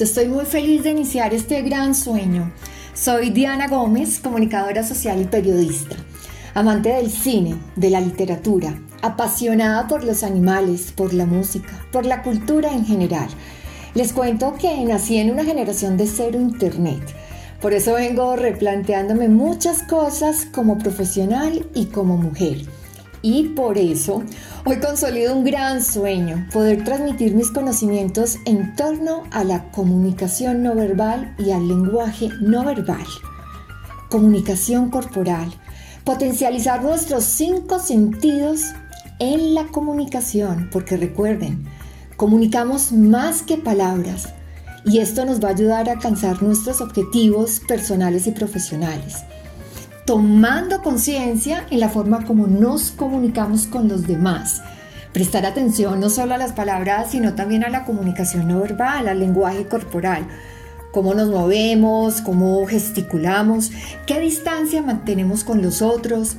estoy muy feliz de iniciar este gran sueño. Soy Diana Gómez, comunicadora social y periodista, amante del cine, de la literatura, apasionada por los animales, por la música, por la cultura en general. Les cuento que nací en una generación de cero internet. Por eso vengo replanteándome muchas cosas como profesional y como mujer. Y por eso hoy consolido un gran sueño, poder transmitir mis conocimientos en torno a la comunicación no verbal y al lenguaje no verbal. Comunicación corporal, potencializar nuestros cinco sentidos en la comunicación, porque recuerden, comunicamos más que palabras y esto nos va a ayudar a alcanzar nuestros objetivos personales y profesionales tomando conciencia en la forma como nos comunicamos con los demás. Prestar atención no solo a las palabras, sino también a la comunicación no verbal, al lenguaje corporal. Cómo nos movemos, cómo gesticulamos, qué distancia mantenemos con los otros.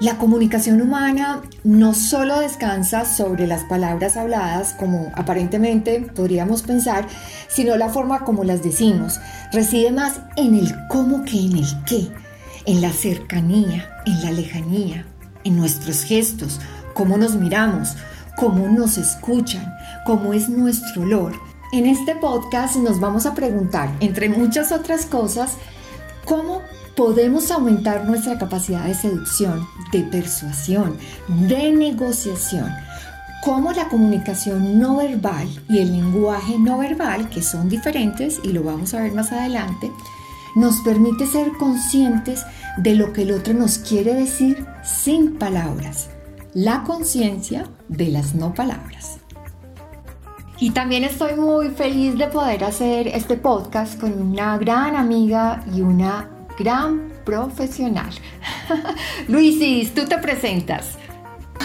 La comunicación humana no solo descansa sobre las palabras habladas, como aparentemente podríamos pensar, sino la forma como las decimos. Reside más en el cómo que en el qué en la cercanía, en la lejanía, en nuestros gestos, cómo nos miramos, cómo nos escuchan, cómo es nuestro olor. En este podcast nos vamos a preguntar, entre muchas otras cosas, cómo podemos aumentar nuestra capacidad de seducción, de persuasión, de negociación, cómo la comunicación no verbal y el lenguaje no verbal, que son diferentes y lo vamos a ver más adelante, nos permite ser conscientes de lo que el otro nos quiere decir sin palabras. La conciencia de las no palabras. Y también estoy muy feliz de poder hacer este podcast con una gran amiga y una gran profesional. Luisis, tú te presentas.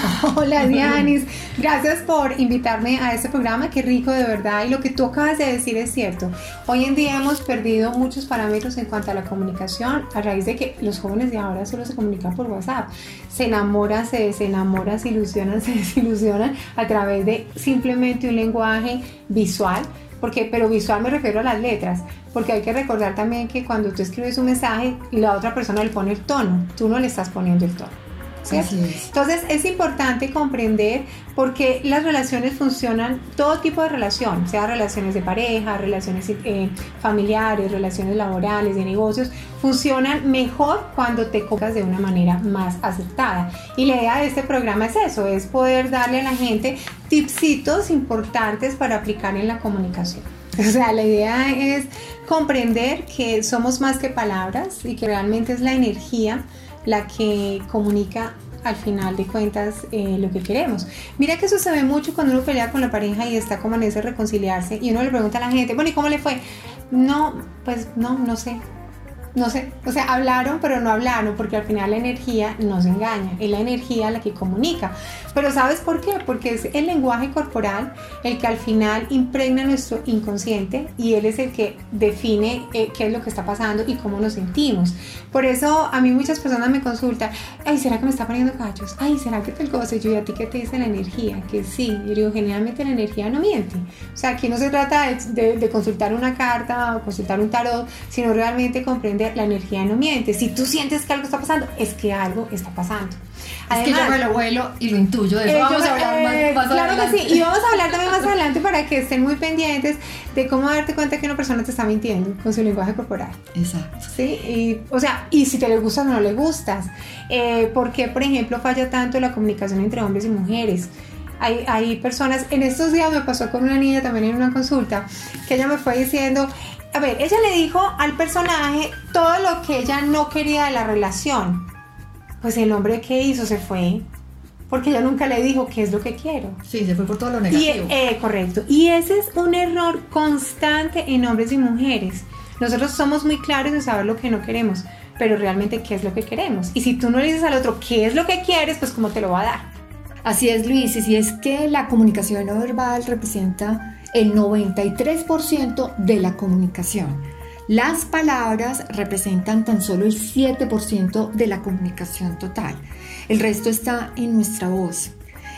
Hola Dianis, gracias por invitarme a este programa, qué rico de verdad y lo que tú acabas de decir es cierto. Hoy en día hemos perdido muchos parámetros en cuanto a la comunicación a raíz de que los jóvenes de ahora solo se comunican por WhatsApp. Se enamoran, se desenamoran, se ilusionan, se desilusionan a través de simplemente un lenguaje visual. Porque, pero visual me refiero a las letras, porque hay que recordar también que cuando tú escribes un mensaje, la otra persona le pone el tono, tú no le estás poniendo el tono. Entonces es importante comprender por qué las relaciones funcionan, todo tipo de relación, sea relaciones de pareja, relaciones eh, familiares, relaciones laborales, de negocios, funcionan mejor cuando te comunicas de una manera más aceptada. Y la idea de este programa es eso, es poder darle a la gente tipsitos importantes para aplicar en la comunicación. O sea, la idea es comprender que somos más que palabras y que realmente es la energía la que comunica al final de cuentas eh, lo que queremos. Mira que eso se ve mucho cuando uno pelea con la pareja y está como en ese reconciliarse y uno le pregunta a la gente, bueno, ¿y cómo le fue? No, pues no, no sé no sé, o sea, hablaron pero no hablaron porque al final la energía nos engaña, es la energía la que comunica. Pero ¿sabes por qué? Porque es el lenguaje corporal el que al final impregna nuestro inconsciente y él es el que define eh, qué es lo que está pasando y cómo nos sentimos. Por eso a mí muchas personas me consultan, ay, ¿será que me está poniendo cachos? Ay, ¿será que te cosa? Yo, ¿y a ti qué te dice la energía? Que sí, yo digo, generalmente la energía no miente. O sea, aquí no se trata de, de consultar una carta o consultar un tarot, sino realmente comprender la energía no miente. Si tú sientes que algo está pasando, es que algo está pasando. es que yo me lo vuelo y lo intuyo. De eso vamos a hablar más, eh, Claro que sí. Y vamos a hablar también más adelante para que estén muy pendientes de cómo darte cuenta que una persona te está mintiendo con su lenguaje corporal. Exacto. Sí. Y, o sea, y si te le gustas o no le gustas. Eh, ¿Por qué, por ejemplo, falla tanto la comunicación entre hombres y mujeres? Hay, hay, personas, en estos días me pasó con una niña también en una consulta, que ella me fue diciendo, a ver, ella le dijo al personaje todo lo que ella no quería de la relación. Pues el hombre que hizo se fue porque ella nunca le dijo qué es lo que quiero. Sí, se fue por todo lo negativo. Y, eh, correcto. Y ese es un error constante en hombres y mujeres. Nosotros somos muy claros en saber lo que no queremos, pero realmente qué es lo que queremos. Y si tú no le dices al otro qué es lo que quieres, pues cómo te lo va a dar. Así es, Luis. Y si es que la comunicación no verbal representa el 93% de la comunicación. Las palabras representan tan solo el 7% de la comunicación total. El resto está en nuestra voz,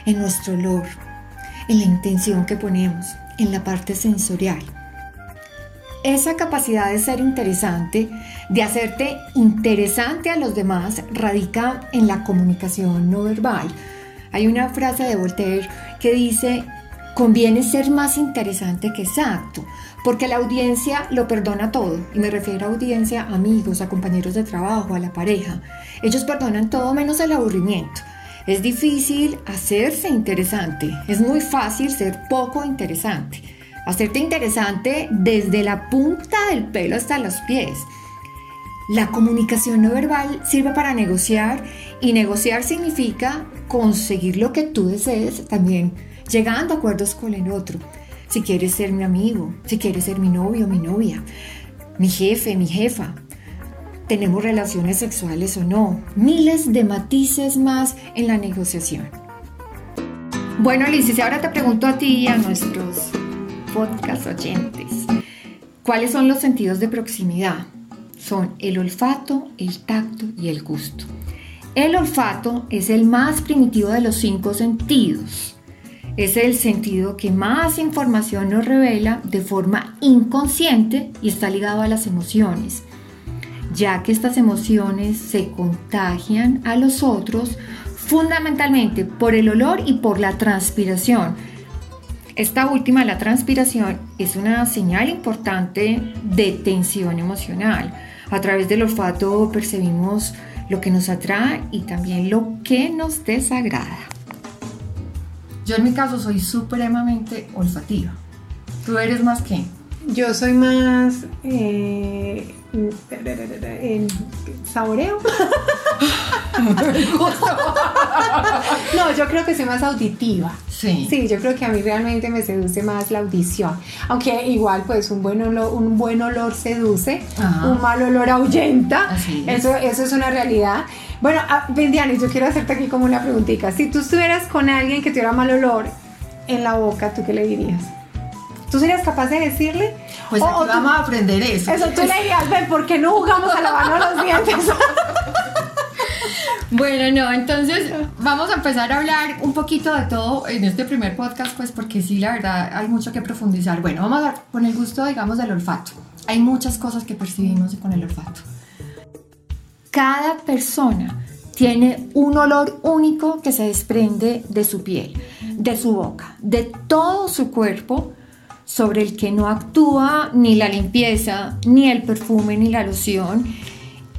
en nuestro olor, en la intención que ponemos, en la parte sensorial. esa capacidad de ser interesante, de hacerte interesante a los demás, radica en la comunicación no verbal. Hay una frase de Voltaire que dice, conviene ser más interesante que exacto, porque la audiencia lo perdona todo, y me refiero a audiencia, amigos, a compañeros de trabajo, a la pareja. Ellos perdonan todo menos el aburrimiento. Es difícil hacerse interesante, es muy fácil ser poco interesante hacerte interesante desde la punta del pelo hasta los pies. La comunicación no verbal sirve para negociar y negociar significa conseguir lo que tú desees también llegando a acuerdos con el otro. Si quieres ser mi amigo, si quieres ser mi novio, mi novia, mi jefe, mi jefa, tenemos relaciones sexuales o no, miles de matices más en la negociación. Bueno, Liz, ahora te pregunto a ti y a nuestros podcast oyentes. ¿Cuáles son los sentidos de proximidad? Son el olfato, el tacto y el gusto. El olfato es el más primitivo de los cinco sentidos. Es el sentido que más información nos revela de forma inconsciente y está ligado a las emociones, ya que estas emociones se contagian a los otros fundamentalmente por el olor y por la transpiración, esta última, la transpiración, es una señal importante de tensión emocional. A través del olfato percibimos lo que nos atrae y también lo que nos desagrada. Yo en mi caso soy supremamente olfativa. ¿Tú eres más qué? Yo soy más eh, saboreo. no, yo creo que soy más auditiva. Sí. Sí, yo creo que a mí realmente me seduce más la audición. Aunque igual, pues un buen olor, un buen olor seduce, un mal olor ahuyenta. Eso, eso es una realidad. Bueno, Bendianis, yo quiero hacerte aquí como una preguntita. Si tú estuvieras con alguien que tuviera mal olor en la boca, ¿tú qué le dirías? ¿Tú serías capaz de decirle? Pues aquí vamos a aprender eso. Eso tú le dirías, ven, ¿por qué no jugamos a lavarnos los dientes? Bueno, no, entonces vamos a empezar a hablar un poquito de todo en este primer podcast, pues porque sí, la verdad, hay mucho que profundizar. Bueno, vamos a con el gusto, digamos, del olfato. Hay muchas cosas que percibimos con el olfato. Cada persona tiene un olor único que se desprende de su piel, de su boca, de todo su cuerpo, sobre el que no actúa ni la limpieza, ni el perfume, ni la loción,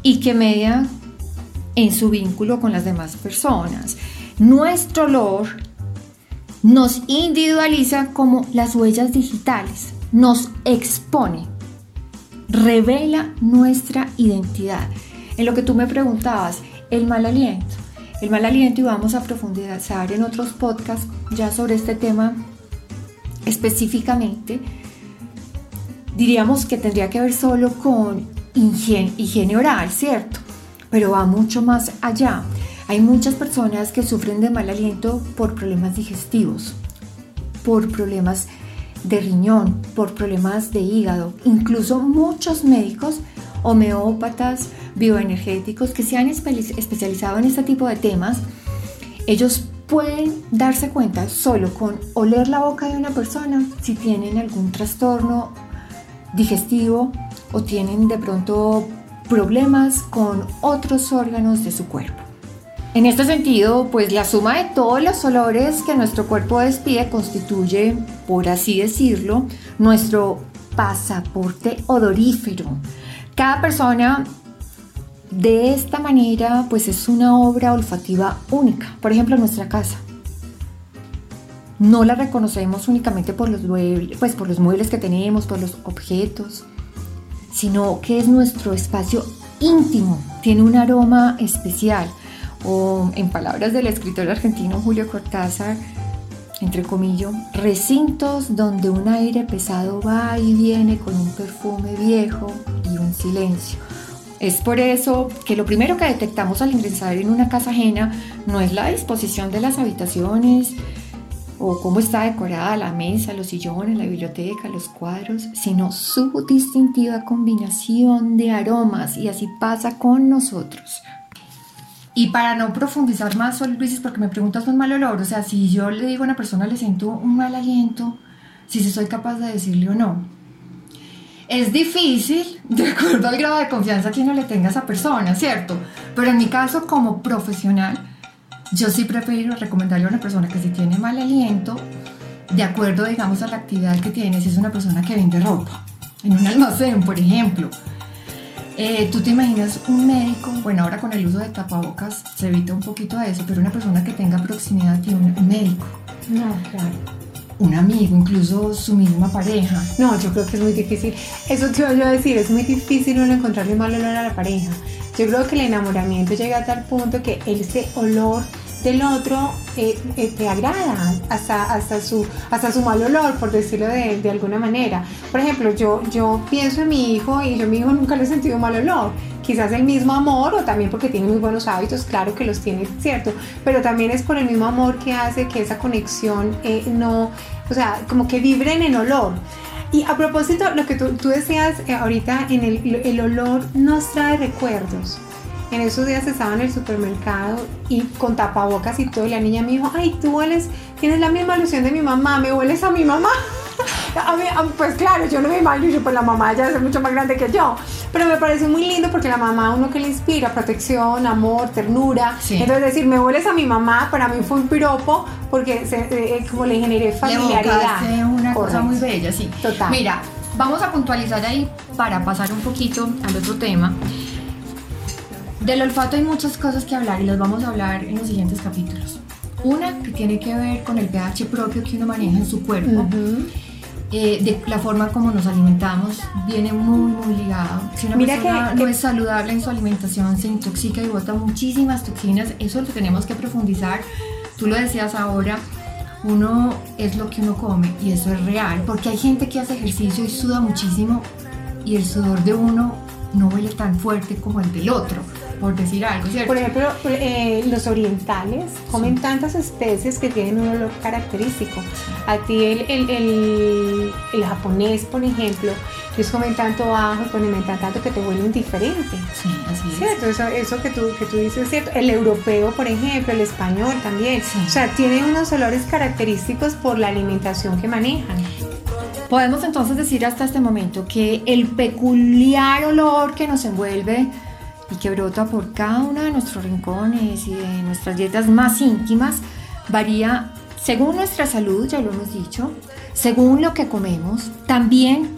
y que media en su vínculo con las demás personas. Nuestro olor nos individualiza como las huellas digitales, nos expone, revela nuestra identidad. En lo que tú me preguntabas, el mal aliento. El mal aliento y vamos a profundizar en otros podcasts ya sobre este tema específicamente. Diríamos que tendría que ver solo con higiene oral, ¿cierto? Pero va mucho más allá. Hay muchas personas que sufren de mal aliento por problemas digestivos, por problemas de riñón, por problemas de hígado. Incluso muchos médicos, homeópatas, bioenergéticos que se han especializado en este tipo de temas, ellos pueden darse cuenta solo con oler la boca de una persona si tienen algún trastorno digestivo o tienen de pronto problemas con otros órganos de su cuerpo. En este sentido, pues la suma de todos los olores que nuestro cuerpo despide constituye, por así decirlo, nuestro pasaporte odorífero. Cada persona de esta manera, pues es una obra olfativa única. Por ejemplo, nuestra casa. No la reconocemos únicamente por los, pues, por los muebles que tenemos, por los objetos, sino que es nuestro espacio íntimo, tiene un aroma especial. O en palabras del escritor argentino Julio Cortázar, entre comillas, recintos donde un aire pesado va y viene con un perfume viejo y un silencio. Es por eso que lo primero que detectamos al ingresar en una casa ajena no es la disposición de las habitaciones, o cómo está decorada la mesa, los sillones, la biblioteca, los cuadros, sino su distintiva combinación de aromas y así pasa con nosotros. Y para no profundizar más, solo Luis, porque me preguntas un mal olor, o sea, si yo le digo a una persona le siento un mal aliento, si soy capaz de decirle o no. Es difícil, de acuerdo al grado de confianza que uno le tenga a esa persona, ¿cierto? Pero en mi caso, como profesional, yo sí prefiero recomendarle a una persona que si tiene mal aliento, de acuerdo, digamos, a la actividad que tiene, si es una persona que vende ropa, en un almacén, por ejemplo. Eh, Tú te imaginas un médico, bueno, ahora con el uso de tapabocas se evita un poquito de eso, pero una persona que tenga proximidad tiene un médico. No, claro. Un amigo, incluso su misma pareja. No, yo creo que es muy difícil. Eso te iba a decir, es muy difícil uno encontrarle mal olor a la pareja. Yo creo que el enamoramiento llega a tal punto que ese olor del otro eh, eh, te agrada hasta, hasta, su, hasta su mal olor, por decirlo de, de, alguna manera. Por ejemplo, yo, yo pienso en mi hijo y yo a mi hijo nunca le he sentido mal olor. Quizás el mismo amor o también porque tiene muy buenos hábitos, claro que los tiene, cierto, pero también es por el mismo amor que hace que esa conexión eh, no, o sea, como que vibren en olor. Y a propósito, lo que tú, tú decías ahorita, en el, olor nos trae recuerdos. En esos días estaba en el supermercado y con tapabocas y todo, y la niña me dijo, ay, tú hueles, tienes la misma alusión de mi mamá, me hueles a mi mamá. a mí, pues claro, yo no me imagino, pues la mamá ya es mucho más grande que yo, pero me pareció muy lindo porque la mamá uno que le inspira protección, amor, ternura. Sí. Entonces decir, me hueles a mi mamá, para mí fue un piropo porque se, eh, como le generé familiaridad. Le una Correcto. cosa muy bella, sí. Total. Mira, vamos a puntualizar ahí para pasar un poquito al otro tema. Del olfato hay muchas cosas que hablar y las vamos a hablar en los siguientes capítulos. Una que tiene que ver con el pH propio que uno maneja en su cuerpo. Uh -huh. Eh, de la forma como nos alimentamos viene muy muy ligado. Si una Mira persona que- no que- es saludable en su alimentación, se intoxica y bota muchísimas toxinas, eso lo tenemos que profundizar. Tú lo decías ahora, uno es lo que uno come y eso es real, porque hay gente que hace ejercicio y suda muchísimo y el sudor de uno no huele tan fuerte como el del otro, por decir algo, ¿cierto? Por ejemplo, eh, los orientales comen tantas especies que tienen un olor característico. A ti el, el, el, el japonés, por ejemplo, ellos comen tanto ajo y condimentan tanto que te huelen diferente. Sí, así es. ¿Cierto? Eso, eso que, tú, que tú dices es cierto. El europeo, por ejemplo, el español también. Sí. O sea, tienen unos olores característicos por la alimentación que manejan. Podemos entonces decir hasta este momento que el peculiar olor que nos envuelve y que brota por cada uno de nuestros rincones y de nuestras dietas más íntimas varía según nuestra salud, ya lo hemos dicho, según lo que comemos, también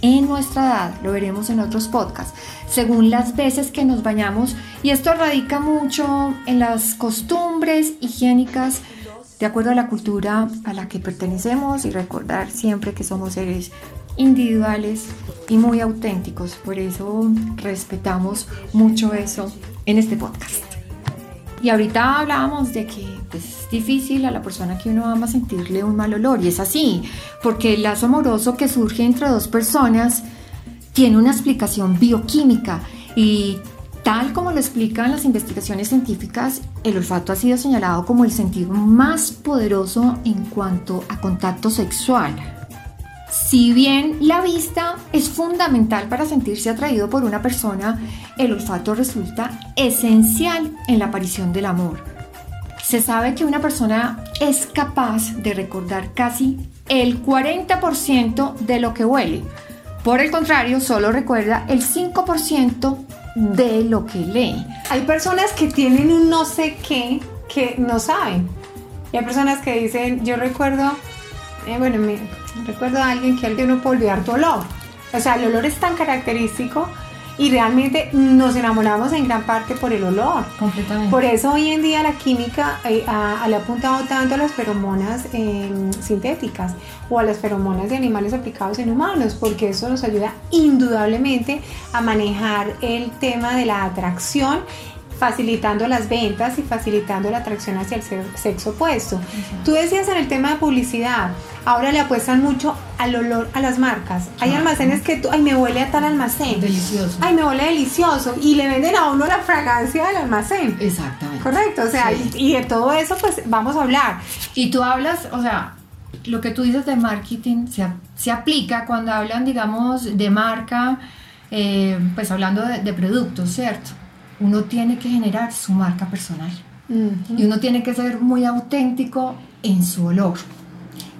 en nuestra edad, lo veremos en otros podcasts, según las veces que nos bañamos y esto radica mucho en las costumbres higiénicas de acuerdo a la cultura a la que pertenecemos y recordar siempre que somos seres individuales y muy auténticos. Por eso respetamos mucho eso en este podcast. Y ahorita hablábamos de que pues, es difícil a la persona que uno ama sentirle un mal olor y es así, porque el lazo amoroso que surge entre dos personas tiene una explicación bioquímica y tal como lo explican las investigaciones científicas, el olfato ha sido señalado como el sentido más poderoso en cuanto a contacto sexual. Si bien la vista es fundamental para sentirse atraído por una persona, el olfato resulta esencial en la aparición del amor. Se sabe que una persona es capaz de recordar casi el 40% de lo que huele. Por el contrario, solo recuerda el 5% de lo que lee. Hay personas que tienen un no sé qué que no saben. Hay personas que dicen, yo recuerdo, eh, bueno, me, recuerdo a alguien que alguien no puede olvidar tu olor. O sea, el olor es tan característico y realmente nos enamoramos en gran parte por el olor. Completamente. Por eso hoy en día la química eh, a- a- le ha apuntado tanto a las feromonas eh, sintéticas o a las feromonas de animales aplicados en humanos, porque eso nos ayuda indudablemente a manejar el tema de la atracción facilitando las ventas y facilitando la atracción hacia el se- sexo opuesto. Tú decías en el tema de publicidad, ahora le apuestan mucho al olor a las marcas. Hay almacenes que tú, ay, me huele a tal almacén. Delicioso. Ay, me huele delicioso. Y le venden a uno la fragancia del almacén. Exactamente. Correcto, o sea, Sí. y, y de todo eso pues vamos a hablar. Y tú hablas, o sea, lo que tú dices de marketing se, se aplica cuando hablan, digamos, de marca, eh, pues hablando de, de productos, ¿cierto? Uno tiene que generar su marca personal y uno tiene que ser muy auténtico en su olor,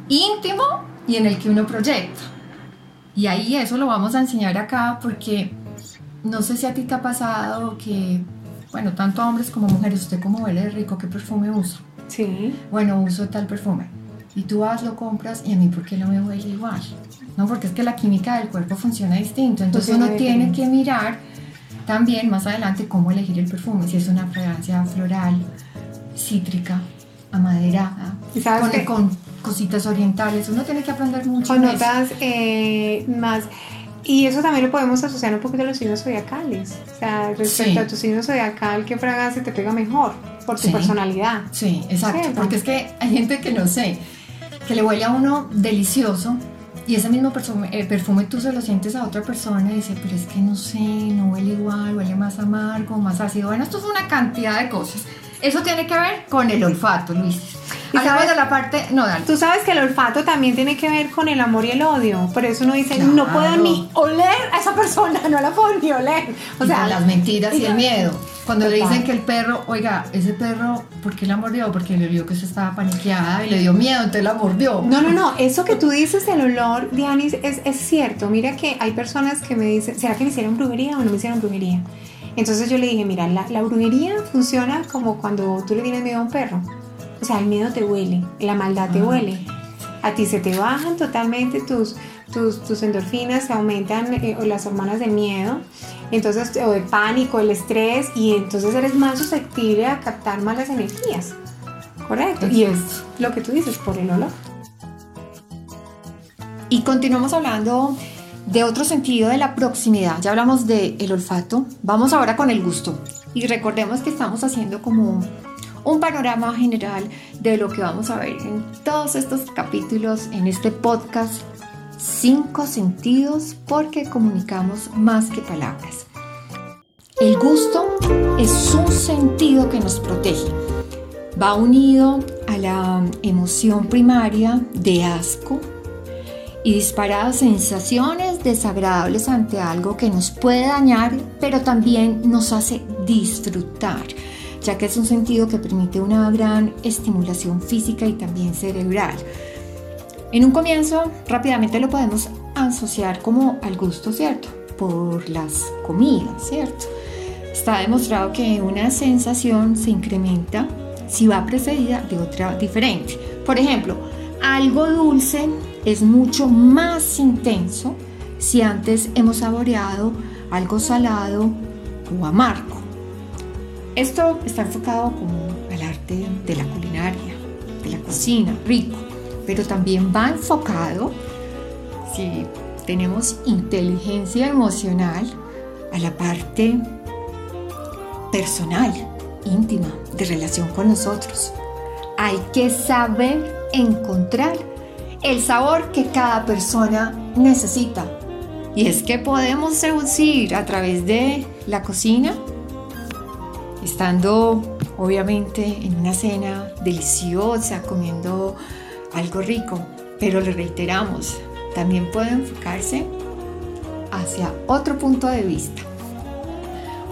íntimo y en el que uno proyecta. Y ahí eso lo vamos a enseñar acá porque no sé si a ti te ha pasado que, bueno, tanto hombres como mujeres, usted como huele rico, ¿qué perfume usa? Sí. Bueno, uso tal perfume. Y tú vas, lo compras y a mí, ¿por qué no me huele igual? No, porque es que la química del cuerpo funciona distinto. Entonces uno tiene que mirar también más adelante cómo elegir el perfume, si es una fragancia floral, cítrica, amaderada, con, con, cositas orientales. Uno tiene que aprender mucho. Con notas eh, más y eso también lo podemos asociar un poquito a los signos zodiacales. O sea, respecto a tu signo zodiacal, ¿qué fragancia te pega mejor? Por tu personalidad. Sí, exacto. Porque es que hay gente que no sé, que le huele a uno delicioso y ese mismo perfume, perfume tú se lo sientes a otra persona y dice, pero es que no sé, no huele igual, huele más amargo, más ácido. Bueno, esto es una cantidad de cosas. Eso tiene que ver con el olfato, Luis. Y sabes de la parte, no, dale. Tú sabes que el olfato también tiene que ver con el amor y el odio. Por eso uno dice, no puedo ni oler a esa persona, no la puedo ni oler. O sea, las mentiras y, el miedo. Cuando le dicen que el perro, oiga, ese perro, ¿por qué la mordió? Porque le vio que se estaba paniqueada y le dio miedo, entonces la mordió. No, no, no, eso que tú dices del olor, Dianis, es, es cierto. Mira que hay personas que me dicen, ¿será que me hicieron brujería o no me hicieron brujería? Entonces yo le dije, mira, la, la brujería funciona como cuando tú le tienes miedo a un perro. O sea, el miedo te huele, la maldad te ah. huele. A ti se te bajan totalmente tus, tus, endorfinas, se aumentan eh, las hormonas de miedo, entonces, o de pánico, el estrés, y entonces eres más susceptible a captar malas energías. Correcto. Y es lo que tú dices, por el olor. Y continuamos hablando de otro sentido de la proximidad. Ya hablamos del el olfato. Vamos ahora con el gusto. Y recordemos que estamos haciendo como un panorama general de lo que vamos a ver en todos estos capítulos, en este podcast. Cinco sentidos porque comunicamos más que palabras. El gusto es un sentido que nos protege. Va unido a la emoción primaria de asco y dispara sensaciones desagradables ante algo que nos puede dañar, pero también nos hace disfrutar ya que es un sentido que permite una gran estimulación física y también cerebral. En un comienzo, rápidamente lo podemos asociar como al gusto, ¿cierto? Por las comidas, ¿cierto? Está demostrado que una sensación se incrementa si va precedida de otra diferente. Por ejemplo, algo dulce es mucho más intenso si antes hemos saboreado algo salado o amargo. Esto está enfocado como al arte de la culinaria, de la cocina, rico, pero también va enfocado, si tenemos inteligencia emocional, a la parte personal, íntima, de relación con nosotros. Hay que saber encontrar el sabor que cada persona necesita. Y es que podemos seducir a través de la cocina estando obviamente en una cena deliciosa, comiendo algo rico, pero le reiteramos, también puede enfocarse hacia otro punto de vista.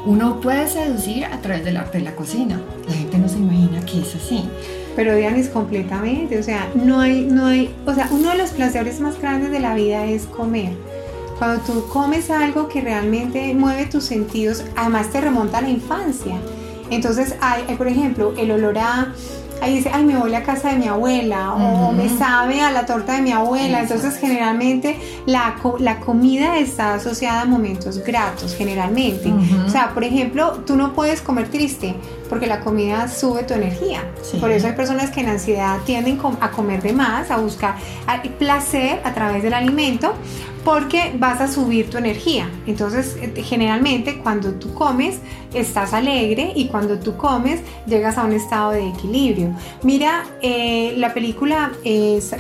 Uno puede seducir a través del arte de la cocina. La gente no se imagina que es así. Pero Dianis, completamente, o sea, no hay, no hay, o sea, uno de los placeres más grandes de la vida es comer. Cuando tú comes algo que realmente mueve tus sentidos, además te remonta a la infancia. Entonces, hay, por ejemplo, el olor a ahí dice, ay, me voy a casa de mi abuela o me sabe a la torta de mi abuela. Entonces, generalmente la, la, comida está asociada a momentos gratos, generalmente. O sea, por ejemplo, tú no puedes comer triste porque la comida sube tu energía. Por eso hay personas que en ansiedad tienden a comer de más, a buscar placer a través del alimento porque vas a subir tu energía. Entonces, eh, generalmente cuando tú comes, estás alegre y cuando tú comes, llegas a un estado de equilibrio. Mira, eh, la película es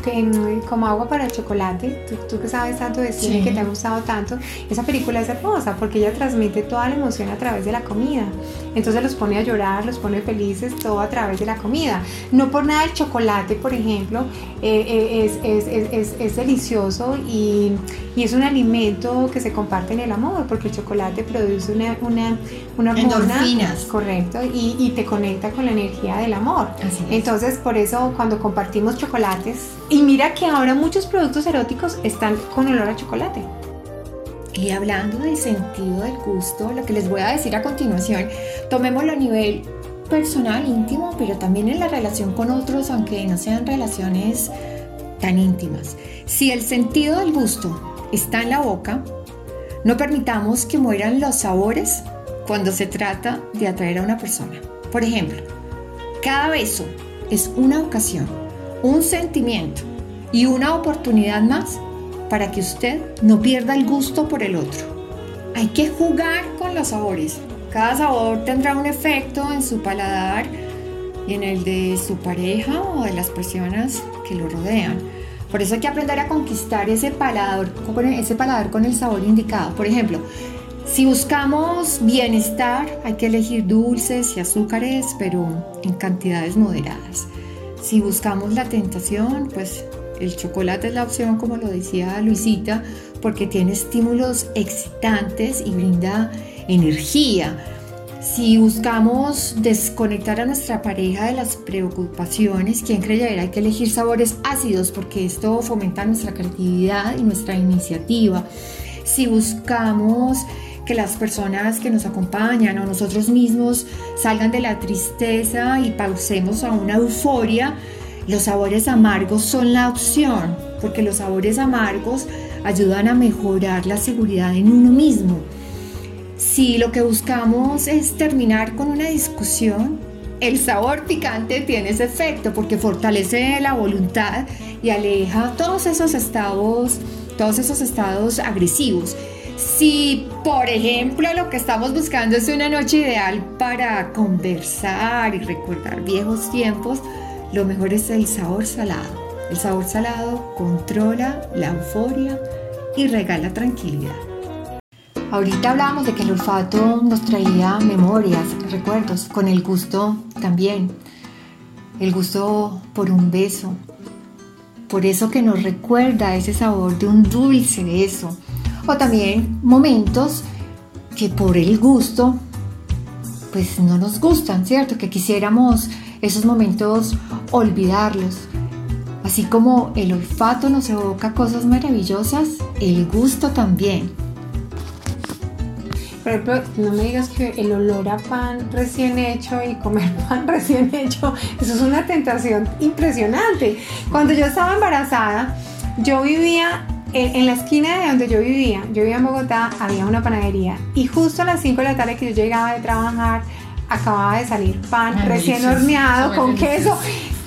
Como agua para el chocolate, tú, que sabes tanto de cine, que te ha gustado tanto, esa película es hermosa porque ella transmite toda la emoción a través de la comida. Entonces los pone a llorar, los pone felices, todo a través de la comida. No por nada el chocolate, por ejemplo, eh, es, es, es, es, delicioso y y es un alimento que se comparte en el amor, porque el chocolate produce una, una, una hormona, correcto, y, y, te conecta con la energía del amor. Entonces, por eso cuando compartimos chocolates, y mira que ahora muchos productos eróticos están con olor a chocolate. Y hablando del sentido del gusto, lo que les voy a decir a continuación, tomémoslo a nivel personal, íntimo, pero también en la relación con otros, aunque no sean relaciones tan íntimas. Si el sentido del gusto está en la boca, no permitamos que mueran los sabores cuando se trata de atraer a una persona. Por ejemplo, cada beso es una ocasión, un sentimiento y una oportunidad más para que usted no pierda el gusto por el otro. Hay que jugar con los sabores. Cada sabor tendrá un efecto en su paladar y en el de su pareja o de las personas que lo rodean. Por eso hay que aprender a conquistar ese paladar, ese paladar con el sabor indicado. Por ejemplo, si buscamos bienestar, hay que elegir dulces y azúcares, pero en cantidades moderadas. Si buscamos la tentación, pues el chocolate es la opción, como lo decía Luisita, porque tiene estímulos excitantes y brinda energía. Si buscamos desconectar a nuestra pareja de las preocupaciones, ¿quién creyera? Hay que elegir sabores ácidos porque esto fomenta nuestra creatividad y nuestra iniciativa. Si buscamos que las personas que nos acompañan o nosotros mismos salgan de la tristeza y pausemos a una euforia, los sabores amargos son la opción, porque los sabores amargos ayudan a mejorar la seguridad en uno mismo. Si lo que buscamos es terminar con una discusión, el sabor picante tiene ese efecto porque fortalece la voluntad y aleja todos esos estados, todos esos estados agresivos. Si, por ejemplo, lo que estamos buscando es una noche ideal para conversar y recordar viejos tiempos, lo mejor es el sabor salado. El sabor salado controla la euforia y regala tranquilidad. Ahorita hablábamos de que el olfato nos traía memorias, recuerdos, con el gusto también. El gusto por un beso, por eso que nos recuerda ese sabor de un dulce beso. O también momentos que por el gusto, pues no nos gustan, ¿cierto? Que quisiéramos esos momentos olvidarlos. Así como el olfato nos evoca cosas maravillosas, el gusto también. Por ejemplo, no me digas que el olor a pan recién hecho y comer pan recién hecho, eso es una tentación impresionante. Cuando yo estaba embarazada, yo vivía en, la esquina de donde yo vivía, yo vivía en Bogotá, había una panadería y justo a las 5 de la tarde que yo llegaba de trabajar, acababa de salir pan recién horneado con queso.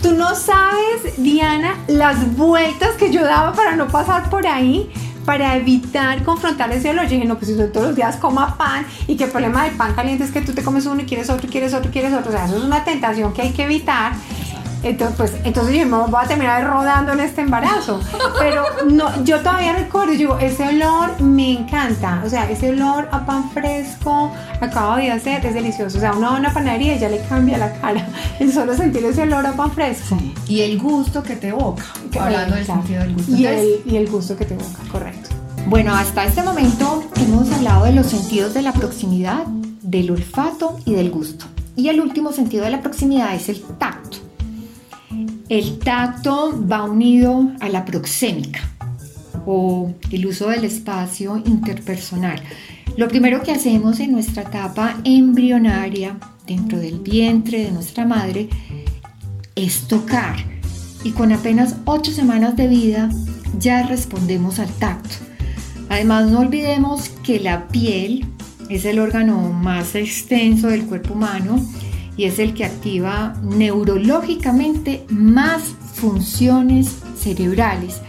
Tú no sabes, Diana, las vueltas que yo daba para no pasar por ahí para evitar confrontar ese olor. Yo dije, no, pues si todos los días coma pan y que el problema del pan caliente es que tú te comes uno y quieres otro, quieres otro, quieres otro. O sea, eso es una tentación que hay que evitar. Entonces, pues, entonces yo me voy a terminar rodando en este embarazo. Pero no, yo todavía recuerdo, digo, ese olor me encanta. O sea, ese olor a pan fresco, acabo de hacer, es delicioso. O sea, uno va a una panadería y ya le cambia la cara. El solo sentir ese olor a pan fresco. Y el gusto que te evoca. Hablando del sentido del gusto. Y el, y el gusto que te evoca, correcto. Bueno, hasta este momento hemos hablado de los sentidos de la proximidad, del olfato y del gusto. Y el último sentido de la proximidad es el tacto. El tacto va unido a la proxémica o el uso del espacio interpersonal. Lo primero que hacemos en nuestra etapa embrionaria dentro del vientre de nuestra madre es tocar y con apenas ocho semanas de vida ya respondemos al tacto. Además no olvidemos que la piel es el órgano más extenso del cuerpo humano y es el que activa neurológicamente más funciones cerebrales.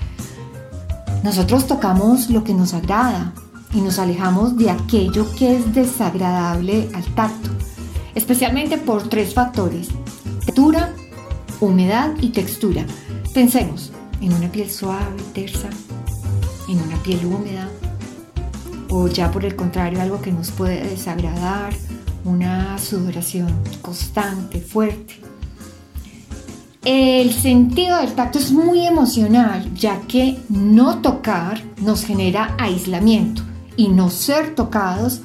Nosotros tocamos lo que nos agrada y nos alejamos de aquello que es desagradable al tacto, especialmente por tres factores, textura, humedad y textura. Pensemos en una piel suave, tersa, en una piel húmeda, o ya por el contrario algo que nos puede desagradar, una sudoración constante, fuerte. El sentido del tacto es muy emocional, ya que no tocar nos genera aislamiento y no ser tocados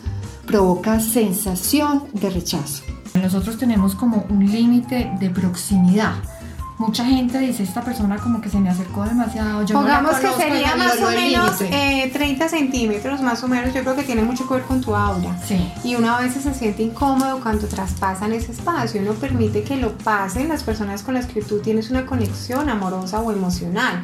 provoca sensación de rechazo. Nosotros tenemos como un límite de proximidad mucha gente dice, esta persona como que se me acercó demasiado. Yo Pongamos que sería más o menos 30 eh, centímetros, más o menos, yo creo que tiene mucho que ver con tu aura. Sí. Y uno a veces se siente incómodo cuando traspasan ese espacio, uno permite que lo pasen las personas con las que tú tienes una conexión amorosa o emocional,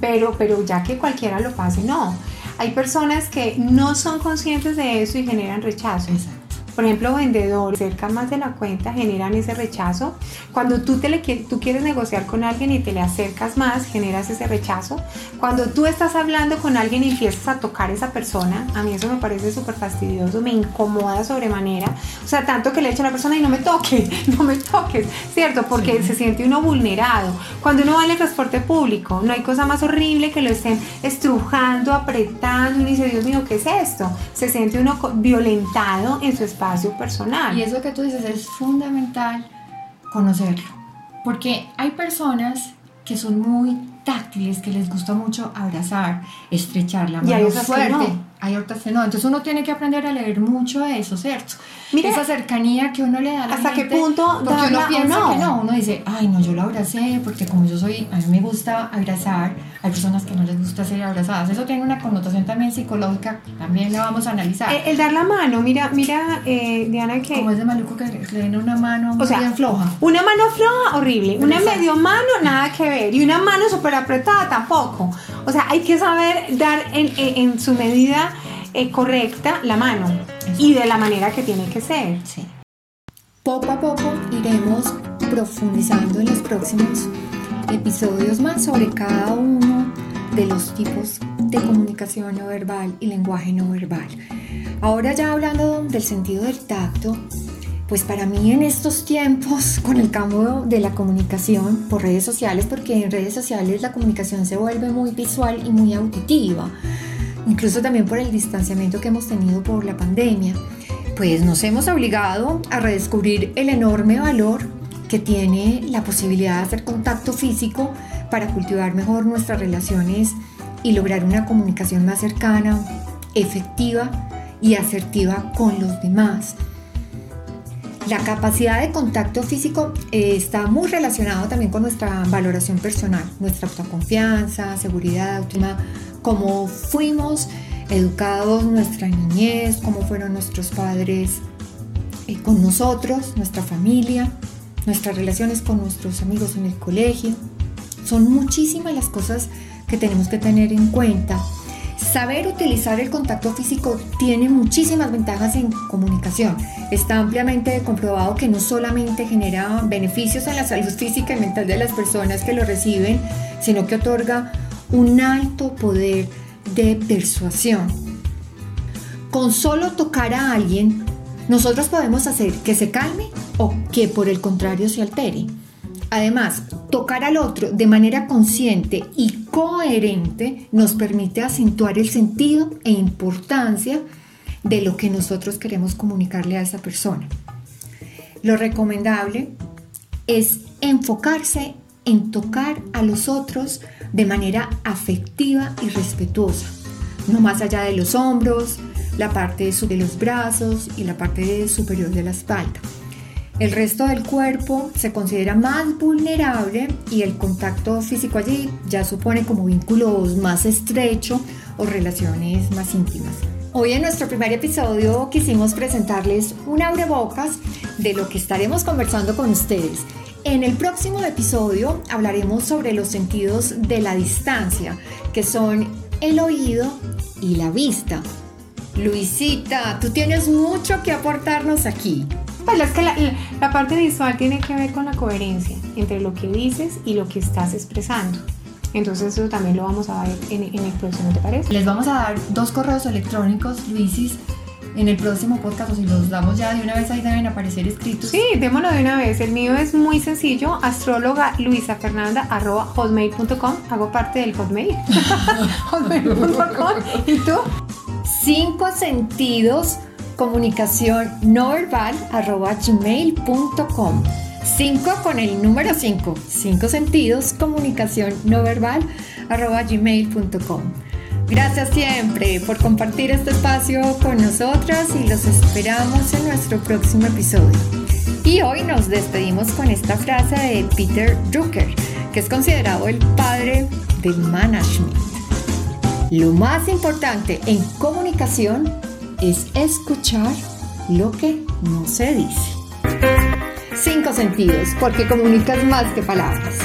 pero, pero ya que cualquiera lo pase, no. Hay personas que no son conscientes de eso y generan rechazo. Exacto. Por ejemplo, vendedores cerca más de la cuenta generan ese rechazo. Cuando tú, te le, tú quieres negociar con alguien y te le acercas más, generas ese rechazo. Cuando tú estás hablando con alguien y empiezas a tocar a esa persona, a mí eso me parece súper fastidioso, me incomoda sobremanera. O sea, tanto que le echo a la persona y no me toques, no me toques, ¿cierto? Porque se siente uno vulnerado. Cuando uno va en el transporte público, no hay cosa más horrible que lo estén estrujando, apretando y dice, Dios mío, ¿qué es esto? Se siente uno violentado en su espacio personal. Y eso que tú dices es fundamental conocerlo, porque hay personas que son muy táctiles, que les gusta mucho abrazar, estrechar la mano fuerte hay otras que no. Entonces uno tiene que aprender a leer mucho eso, ¿cierto? Mira, Esa cercanía que uno le da a la ¿Hasta qué punto? Porque uno piensa que no. Uno dice, ay, no, yo lo abracé porque como yo soy, a mí me gusta abrazar. Hay personas que no les gusta ser abrazadas. Eso tiene una connotación también psicológica, también la vamos a analizar. El, dar la mano, mira, mira, eh, Diana, que... Como es de maluco que le den una mano o sea, floja. Una mano floja, horrible. Una medio mano, nada que ver. Y una mano súper apretada, tampoco. O sea, hay que saber dar en, en su medida eh, correcta la mano y de la manera que tiene que ser. Sí. Poco a poco iremos profundizando en los próximos episodios más sobre cada uno de los tipos de comunicación no verbal y lenguaje no verbal. Ahora ya hablando del sentido del tacto, pues para mí en estos tiempos, con el cambio de la comunicación por redes sociales, porque en redes sociales la comunicación se vuelve muy visual y muy auditiva, incluso también por el distanciamiento que hemos tenido por la pandemia, pues nos hemos obligado a redescubrir el enorme valor que tiene la posibilidad de hacer contacto físico para cultivar mejor nuestras relaciones y lograr una comunicación más cercana, efectiva y asertiva con los demás. La capacidad de contacto físico eh, está muy relacionado también con nuestra valoración personal, nuestra autoconfianza, seguridad, autoestima, cómo fuimos educados nuestra niñez, cómo fueron nuestros padres eh, con nosotros, nuestra familia, nuestras relaciones con nuestros amigos en el colegio. Son muchísimas las cosas que tenemos que tener en cuenta. Saber utilizar el contacto físico tiene muchísimas ventajas en comunicación. Está ampliamente comprobado que no solamente genera beneficios en la salud física y mental de las personas que lo reciben, sino que otorga un alto poder de persuasión. Con solo tocar a alguien, nosotros podemos hacer que se calme o que por el contrario se altere. Además, tocar al otro de manera consciente y coherente nos permite acentuar el sentido e importancia de lo que nosotros queremos comunicarle a esa persona. Lo recomendable es enfocarse en tocar a los otros de manera afectiva y respetuosa, no más allá de los hombros, la parte de los brazos y la parte superior de la espalda. El resto del cuerpo se considera más vulnerable y el contacto físico allí ya supone como vínculos más estrechos o relaciones más íntimas. Hoy en nuestro primer episodio quisimos presentarles un abrebocas de lo que estaremos conversando con ustedes en el próximo episodio hablaremos sobre los sentidos de la distancia, que son el oído y la vista. Luisita, tú tienes mucho que aportarnos aquí. Pues es que la, parte visual tiene que ver con la coherencia entre lo que dices y lo que estás expresando. Entonces eso también lo vamos a ver en, en el próximo, ¿te parece? Les vamos a dar dos correos electrónicos, Luisis, en el próximo podcast o si los damos ya de una vez ahí deben aparecer escritos. Sí, démoslo de una vez. El mío es muy sencillo, astróloga Luisa Fernanda arroba hotmail.com. Hago parte del hotmail. hotmail.com. ¿Y tú? Cinco sentidos comunicación no verbal arroba gmail.com. 5 con el número 5, 5 sentidos, comunicación no verbal, arroba gmail.com. Gracias siempre por compartir este espacio con nosotras y los esperamos en nuestro próximo episodio. Y hoy nos despedimos con esta frase de Peter Drucker, que es considerado el padre del management. Lo más importante en comunicación es escuchar lo que no se dice. Cinco sentidos, porque comunicas más que palabras.